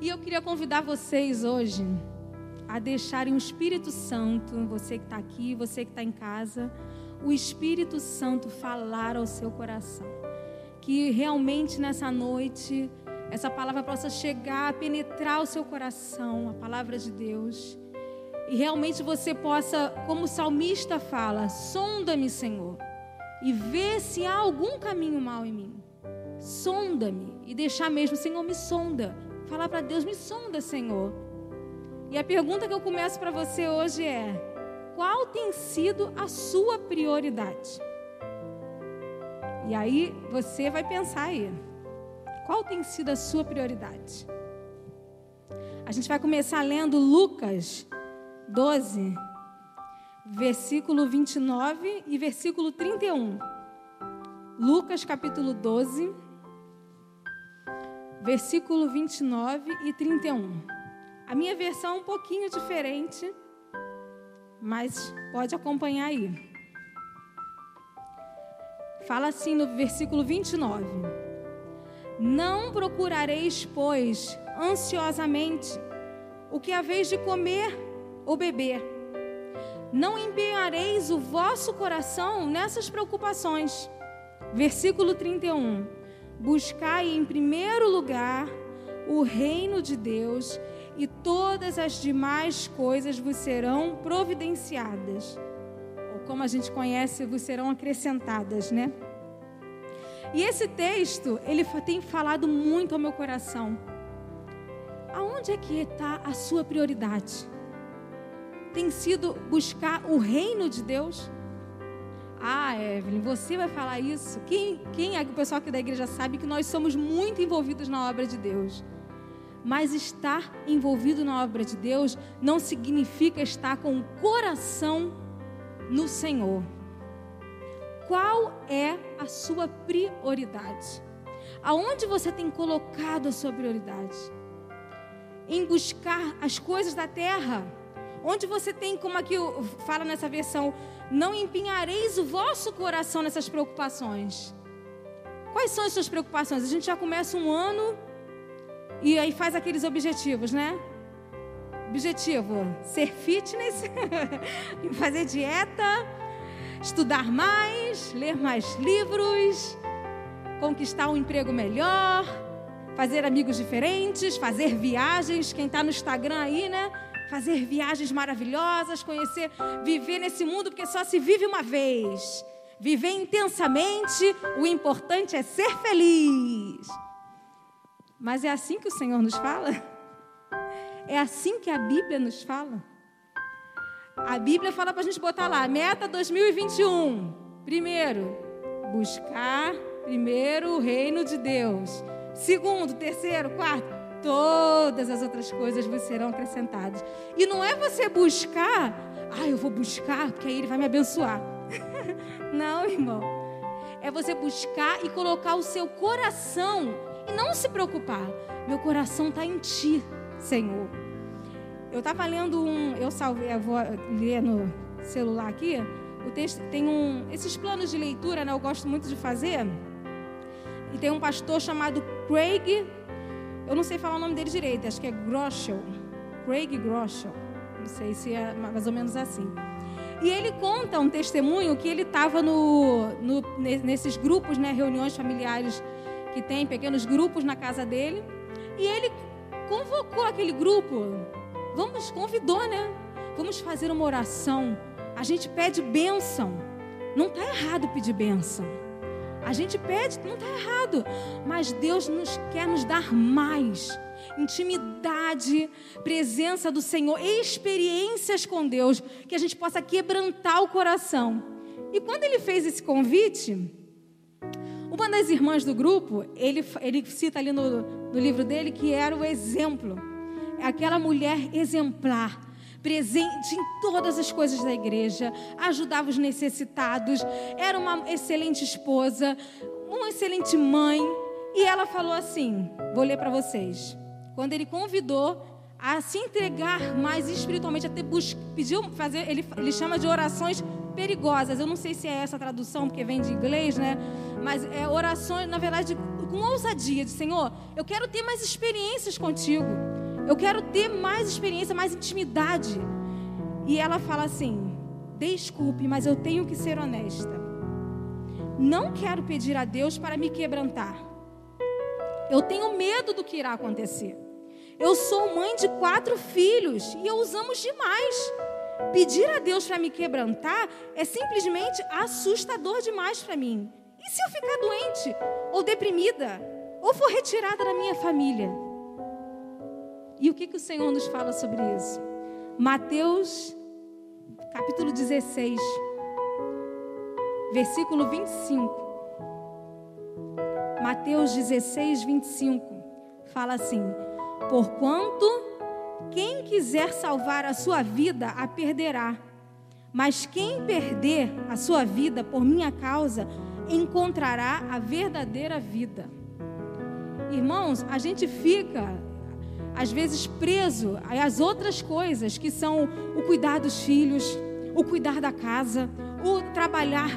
E eu queria convidar vocês hoje a deixarem o Espírito Santo, você que está aqui, você que está em casa, o Espírito Santo falar ao seu coração. Que realmente nessa noite essa palavra possa chegar, penetrar o seu coração, a palavra de Deus. E realmente você possa, como o salmista fala, sonda-me, Senhor, e vê se há algum caminho mal em mim. Sonda-me e deixar mesmo, Senhor, me sonda. Falar para Deus, me sonda, Senhor. E a pergunta que eu começo para você hoje é: qual tem sido a sua prioridade? E aí você vai pensar aí. Qual tem sido a sua prioridade? A gente vai começar lendo Lucas 12, versículo 29 e versículo 31. Lucas capítulo 12, versículo 29 e 31. A minha versão é um pouquinho diferente, mas pode acompanhar aí. Fala assim no versículo 29. Não procurareis, pois, ansiosamente o que haveis de comer ou beber. Não empenhareis o vosso coração nessas preocupações. Versículo 31. Buscai em primeiro lugar o reino de Deus e todas as demais coisas vos serão providenciadas. Ou como a gente conhece, vos serão acrescentadas, né? E esse texto, ele tem falado muito ao meu coração. Aonde é que está a sua prioridade? tem sido buscar o reino de Deus? Ah, Evelyn, você vai falar isso? Quem, quem é o pessoal aqui da igreja sabe que nós somos muito envolvidos na obra de Deus. Mas estar envolvido na obra de Deus não significa estar com o coração no Senhor. Qual é a sua prioridade? Aonde você tem colocado a sua prioridade? Em buscar as coisas da terra? Onde você tem, como aqui fala nessa versão, não empinhareis o vosso coração nessas preocupações. Quais são as suas preocupações? A gente já começa um ano e aí faz aqueles objetivos, né? Objetivo: ser fitness, fazer dieta, estudar mais, ler mais livros, conquistar um emprego melhor, fazer amigos diferentes, fazer viagens. Quem está no Instagram aí, né? Fazer viagens maravilhosas, conhecer, viver nesse mundo, porque só se vive uma vez. Viver intensamente, o importante é ser feliz. Mas é assim que o Senhor nos fala? É assim que a Bíblia nos fala? A Bíblia fala para a gente botar lá, meta 2021. Primeiro, buscar primeiro o reino de Deus. Segundo, terceiro, quarto, todas as outras coisas vos serão acrescentadas. E não é você buscar, ah, eu vou buscar, porque aí ele vai me abençoar. não, irmão. É você buscar e colocar o seu coração e não se preocupar. Meu coração está em ti, Senhor. Eu estava lendo um, eu salvei, eu vou ler no celular aqui. O texto tem um, esses planos de leitura, né? Eu gosto muito de fazer. E tem um pastor chamado Craig eu não sei falar o nome dele direito, acho que é Groschel. Craig Groschel. Não sei se é mais ou menos assim. E ele conta um testemunho que ele estava no, no, nesses grupos, né, reuniões familiares que tem, pequenos grupos na casa dele. E ele convocou aquele grupo. Vamos, convidou, né? Vamos fazer uma oração. A gente pede bênção. Não está errado pedir bênção. A gente pede, não está errado, mas Deus nos quer nos dar mais. Intimidade, presença do Senhor, experiências com Deus, que a gente possa quebrantar o coração. E quando ele fez esse convite, uma das irmãs do grupo, ele, ele cita ali no, no livro dele que era o exemplo, é aquela mulher exemplar presente em todas as coisas da igreja, ajudava os necessitados, era uma excelente esposa, uma excelente mãe. E ela falou assim: vou ler para vocês. Quando ele convidou a se entregar mais espiritualmente, a ter bus... pediu fazer, ele, ele chama de orações perigosas. Eu não sei se é essa a tradução, porque vem de inglês, né? Mas é orações, na verdade, com ousadia, de Senhor, eu quero ter mais experiências contigo. Eu quero ter mais experiência, mais intimidade. E ela fala assim: Desculpe, mas eu tenho que ser honesta. Não quero pedir a Deus para me quebrantar. Eu tenho medo do que irá acontecer. Eu sou mãe de quatro filhos e eu usamos demais. Pedir a Deus para me quebrantar é simplesmente assustador demais para mim. E se eu ficar doente, ou deprimida, ou for retirada da minha família? E o que, que o Senhor nos fala sobre isso? Mateus, capítulo 16, versículo 25. Mateus 16, 25 fala assim: Porquanto quem quiser salvar a sua vida a perderá, mas quem perder a sua vida por minha causa encontrará a verdadeira vida. Irmãos, a gente fica às vezes preso às outras coisas que são o cuidar dos filhos, o cuidar da casa, o trabalhar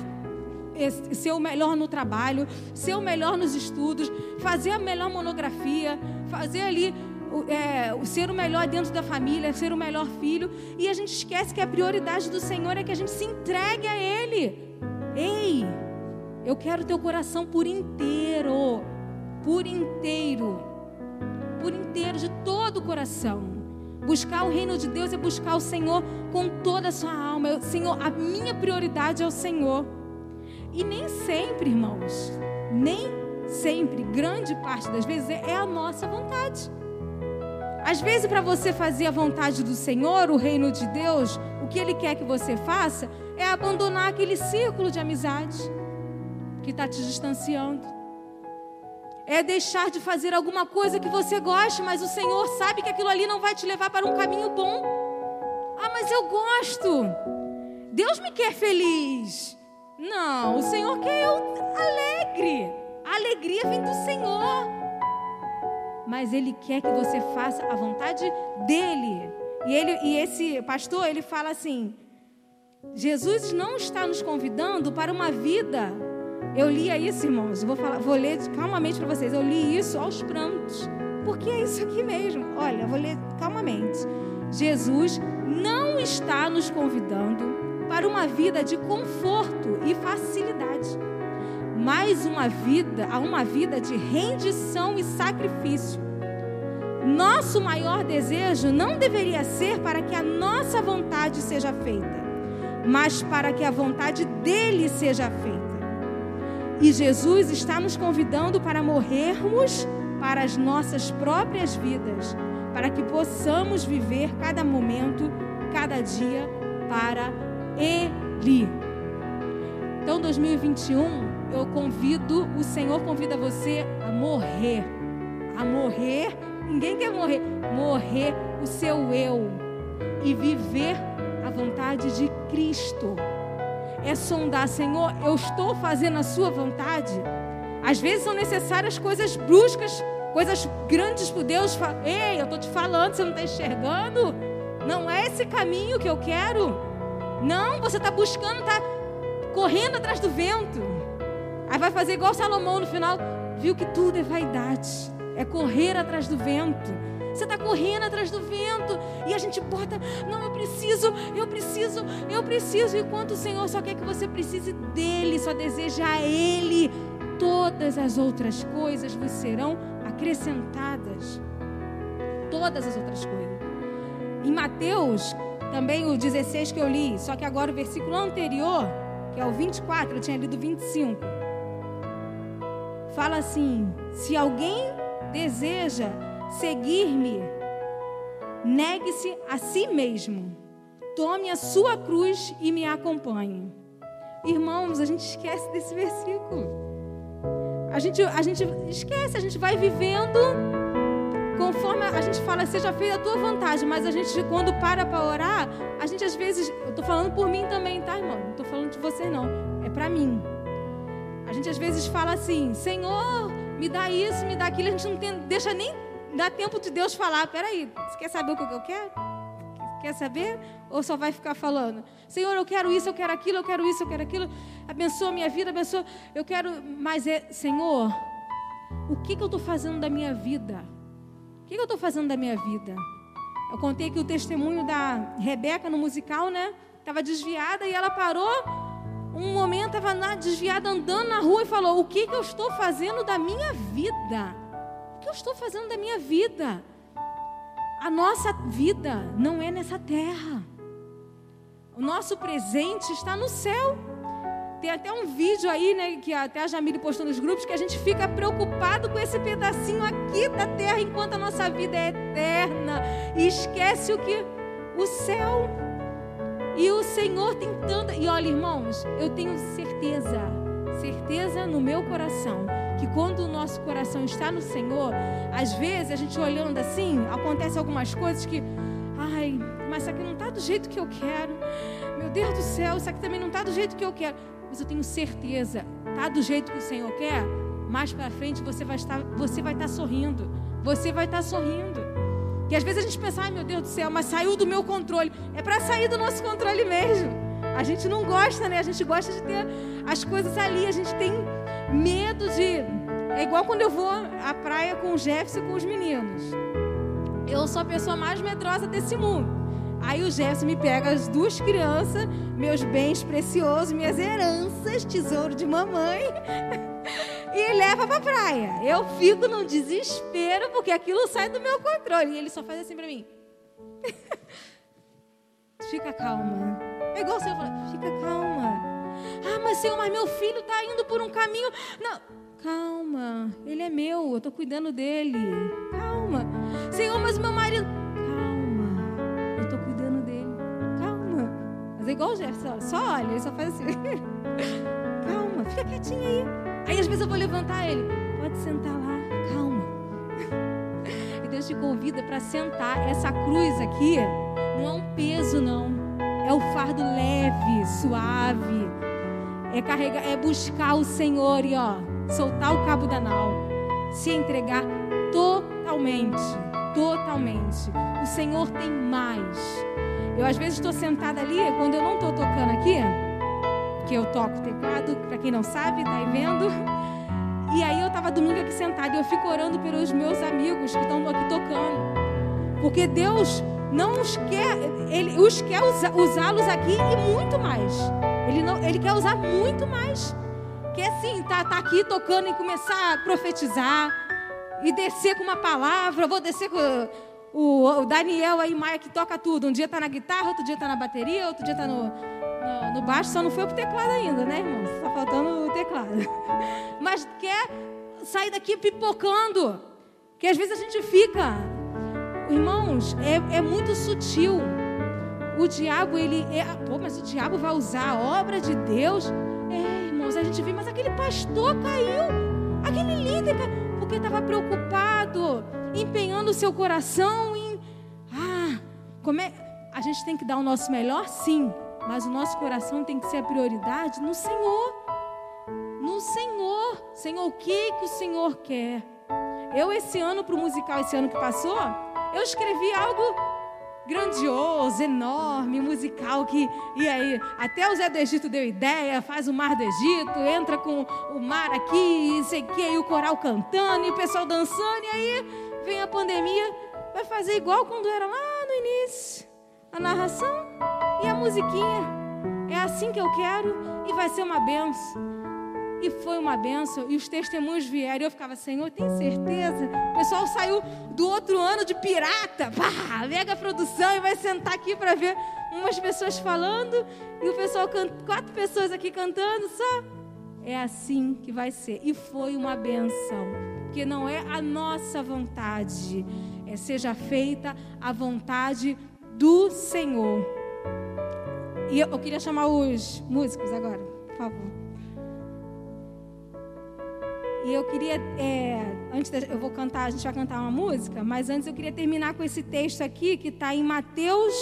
ser o melhor no trabalho, ser o melhor nos estudos, fazer a melhor monografia, fazer ali é, ser o melhor dentro da família, ser o melhor filho, e a gente esquece que a prioridade do Senhor é que a gente se entregue a Ele. Ei, eu quero teu coração por inteiro, por inteiro, por inteiro, de todo o coração. Buscar o reino de Deus é buscar o Senhor com toda a sua alma. Senhor, a minha prioridade é o Senhor. E nem sempre, irmãos, nem sempre, grande parte das vezes, é a nossa vontade. Às vezes, para você fazer a vontade do Senhor, o reino de Deus, o que Ele quer que você faça é abandonar aquele círculo de amizade que está te distanciando. É deixar de fazer alguma coisa que você goste, mas o Senhor sabe que aquilo ali não vai te levar para um caminho bom. Ah, mas eu gosto. Deus me quer feliz. Não, o Senhor quer eu alegre. A alegria vem do Senhor mas ele quer que você faça a vontade dele. E ele e esse pastor, ele fala assim: Jesus não está nos convidando para uma vida. Eu lia isso, irmãos. Vou falar, vou ler calmamente para vocês. Eu li isso aos prantos. Porque é isso aqui mesmo. Olha, vou ler calmamente. Jesus não está nos convidando para uma vida de conforto e facilidade mais uma vida, a uma vida de rendição e sacrifício. Nosso maior desejo não deveria ser para que a nossa vontade seja feita, mas para que a vontade dele seja feita. E Jesus está nos convidando para morrermos para as nossas próprias vidas, para que possamos viver cada momento, cada dia para Ele. Então, 2021 eu convido, o Senhor convida você a morrer. A morrer, ninguém quer morrer. Morrer o seu eu e viver a vontade de Cristo. É sondar, Senhor, eu estou fazendo a sua vontade. Às vezes são necessárias coisas bruscas, coisas grandes para Deus. Ei, eu estou te falando, você não está enxergando? Não é esse caminho que eu quero. Não, você está buscando, está correndo atrás do vento. Aí vai fazer igual Salomão no final, viu que tudo é vaidade, é correr atrás do vento. Você está correndo atrás do vento e a gente bota, não, eu preciso, eu preciso, eu preciso. Enquanto o Senhor só quer que você precise dele, só deseja a Ele, todas as outras coisas vos serão acrescentadas. Todas as outras coisas. Em Mateus, também o 16 que eu li, só que agora o versículo anterior, que é o 24, eu tinha lido 25 fala assim: se alguém deseja seguir-me, negue-se a si mesmo, tome a sua cruz e me acompanhe. Irmãos, a gente esquece desse versículo. A gente, a gente esquece, a gente vai vivendo conforme a gente fala, seja feita a tua vontade, mas a gente, quando para para orar, a gente às vezes, eu estou falando por mim também, tá, irmão? Não estou falando de você, não. É para mim. A gente às vezes fala assim: Senhor, me dá isso, me dá aquilo. A gente não tem, deixa nem dar tempo de Deus falar. Peraí, você quer saber o que eu quero? Quer saber? Ou só vai ficar falando? Senhor, eu quero isso, eu quero aquilo, eu quero isso, eu quero aquilo. Abençoa minha vida, abençoa. Eu quero, mas é, Senhor, o que, que eu estou fazendo da minha vida? O que, que eu estou fazendo da minha vida? Eu contei que o testemunho da Rebeca no musical, né? Estava desviada e ela parou um momento, estava desviada andando na rua e falou: O que, que eu estou fazendo da minha vida? Que eu estou fazendo da minha vida? A nossa vida não é nessa terra. O nosso presente está no céu. Tem até um vídeo aí, né, que até a Jamile postou nos grupos, que a gente fica preocupado com esse pedacinho aqui da terra, enquanto a nossa vida é eterna. E esquece o que? O céu. E o Senhor tem tanta. E olha, irmãos, eu tenho certeza, certeza no meu coração, que quando o nosso coração está no Senhor, às vezes a gente olhando assim, acontece algumas coisas que. Ai, mas isso aqui não está do jeito que eu quero. Meu Deus do céu, isso aqui também não está do jeito que eu quero mas eu tenho certeza, tá do jeito que o Senhor quer, mais para frente você vai estar, você vai estar sorrindo. Você vai estar sorrindo. Que às vezes a gente pensa, ai meu Deus do céu, mas saiu do meu controle. É para sair do nosso controle mesmo. A gente não gosta, né? A gente gosta de ter as coisas ali. A gente tem medo de. É igual quando eu vou à praia com o Jefferson e com os meninos. Eu sou a pessoa mais medrosa desse mundo. Aí o Jefferson me pega as duas crianças, meus bens preciosos, minhas heranças, tesouro de mamãe, e leva para praia. Eu fico num desespero porque aquilo sai do meu controle. E ele só faz assim para mim. fica calma. É igual o senhor fala, fica calma. Ah, mas senhor, mas meu filho está indo por um caminho. Não, calma. Ele é meu, eu estou cuidando dele. Calma. Senhor, mas meu marido. Mas é igual o Jefferson, só olha, ele só faz assim. calma, fica quietinho aí. Aí às vezes eu vou levantar ele. Pode sentar lá, calma. E Deus te convida para sentar. Essa cruz aqui não é um peso, não. É o fardo leve, suave. É carregar, é buscar o Senhor e ó, soltar o cabo da nau. Se entregar totalmente, totalmente. O Senhor tem mais. Eu às vezes estou sentada ali, quando eu não estou tocando aqui, que eu toco teclado, para quem não sabe, tá aí vendo. E aí eu estava domingo aqui sentada e eu fico orando pelos meus amigos que estão aqui tocando. Porque Deus não os quer, Ele os quer usá-los aqui e muito mais. Ele, não, ele quer usar muito mais. Que assim, tá, tá aqui tocando e começar a profetizar e descer com uma palavra, vou descer com o, o Daniel aí, Maia, que toca tudo. Um dia está na guitarra, outro dia está na bateria, outro dia está no, no, no, baixo. Só não foi pro teclado ainda, né, irmão? Está faltando o teclado. Mas quer sair daqui pipocando. Que às vezes a gente fica. Irmãos, é, é muito sutil. O diabo, ele. É, pô, mas o diabo vai usar a obra de Deus. É, irmãos, a gente vê, mas aquele pastor caiu. Aquele líder. Porque estava preocupado empenhando o seu coração em. Ah, como é. A gente tem que dar o nosso melhor, sim, mas o nosso coração tem que ser a prioridade no Senhor. No Senhor. Senhor, o que, que o Senhor quer? Eu, esse ano, para o musical, esse ano que passou, eu escrevi algo grandioso, enorme, musical que e aí até o Zé do Egito deu ideia, faz o mar do Egito, entra com o mar aqui, que, e o coral cantando, e o pessoal dançando, e aí vem a pandemia, vai fazer igual quando era lá no início. A narração e a musiquinha. É assim que eu quero e vai ser uma benção. E foi uma benção, e os testemunhos vieram. E eu ficava, Senhor, tem certeza? O pessoal saiu do outro ano de pirata, pá, mega produção, e vai sentar aqui para ver umas pessoas falando, e o pessoal, quatro pessoas aqui cantando só. É assim que vai ser. E foi uma benção porque não é a nossa vontade, é seja feita a vontade do Senhor. E eu, eu queria chamar os músicos agora, por favor. E eu queria, é, antes eu vou cantar, a gente vai cantar uma música, mas antes eu queria terminar com esse texto aqui que está em Mateus,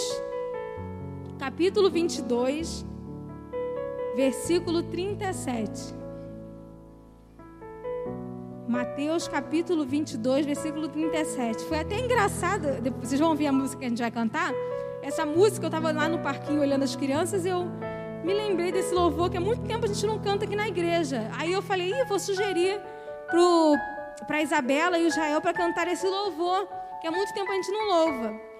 capítulo 22, versículo 37. Mateus capítulo 22, versículo 37. Foi até engraçado, vocês vão ouvir a música que a gente vai cantar. Essa música, eu estava lá no parquinho olhando as crianças e eu me lembrei desse louvor que há muito tempo a gente não canta aqui na igreja. Aí eu falei, Ih, vou sugerir para Isabela e o Israel para cantar esse louvor, que há muito tempo a gente não louva.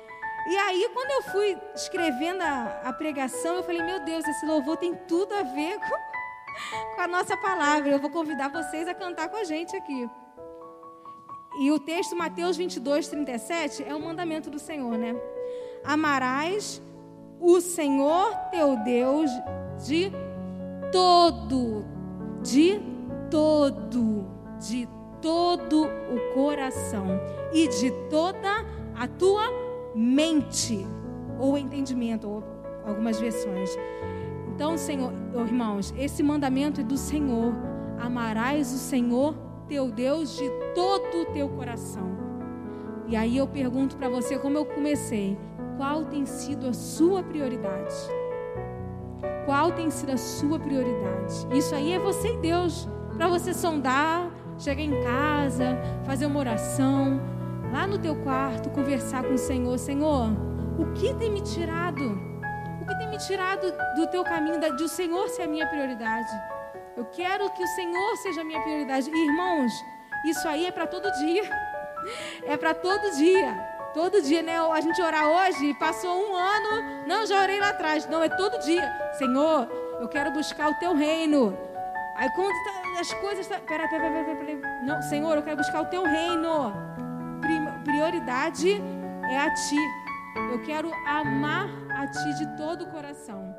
E aí, quando eu fui escrevendo a, a pregação, eu falei: Meu Deus, esse louvor tem tudo a ver com, com a nossa palavra. Eu vou convidar vocês a cantar com a gente aqui. E o texto, Mateus 22, 37, é o mandamento do Senhor, né? Amarás o Senhor teu Deus de todo, de todo, de todo o coração e de toda a tua mente ou entendimento, ou algumas versões. Então, Senhor, irmãos, esse mandamento é do Senhor. Amarás o Senhor teu Deus de todo o teu coração. E aí eu pergunto para você, como eu comecei, qual tem sido a sua prioridade? Qual tem sido a sua prioridade? Isso aí é você e Deus, para você sondar, chegar em casa, fazer uma oração, lá no teu quarto, conversar com o Senhor, Senhor, o que tem me tirado? O que tem me tirado do teu caminho, de o Senhor ser a minha prioridade? Eu quero que o Senhor seja a minha prioridade. Irmãos, isso aí é para todo dia. É para todo dia. Todo dia, né? A gente orar hoje, passou um ano, não, já orei lá atrás. Não, é todo dia. Senhor, eu quero buscar o teu reino. Aí quando tá, as coisas. Tá, pera, pera, pera, pera, Não, Senhor, eu quero buscar o teu reino. Prioridade é a ti. Eu quero amar a ti de todo o coração.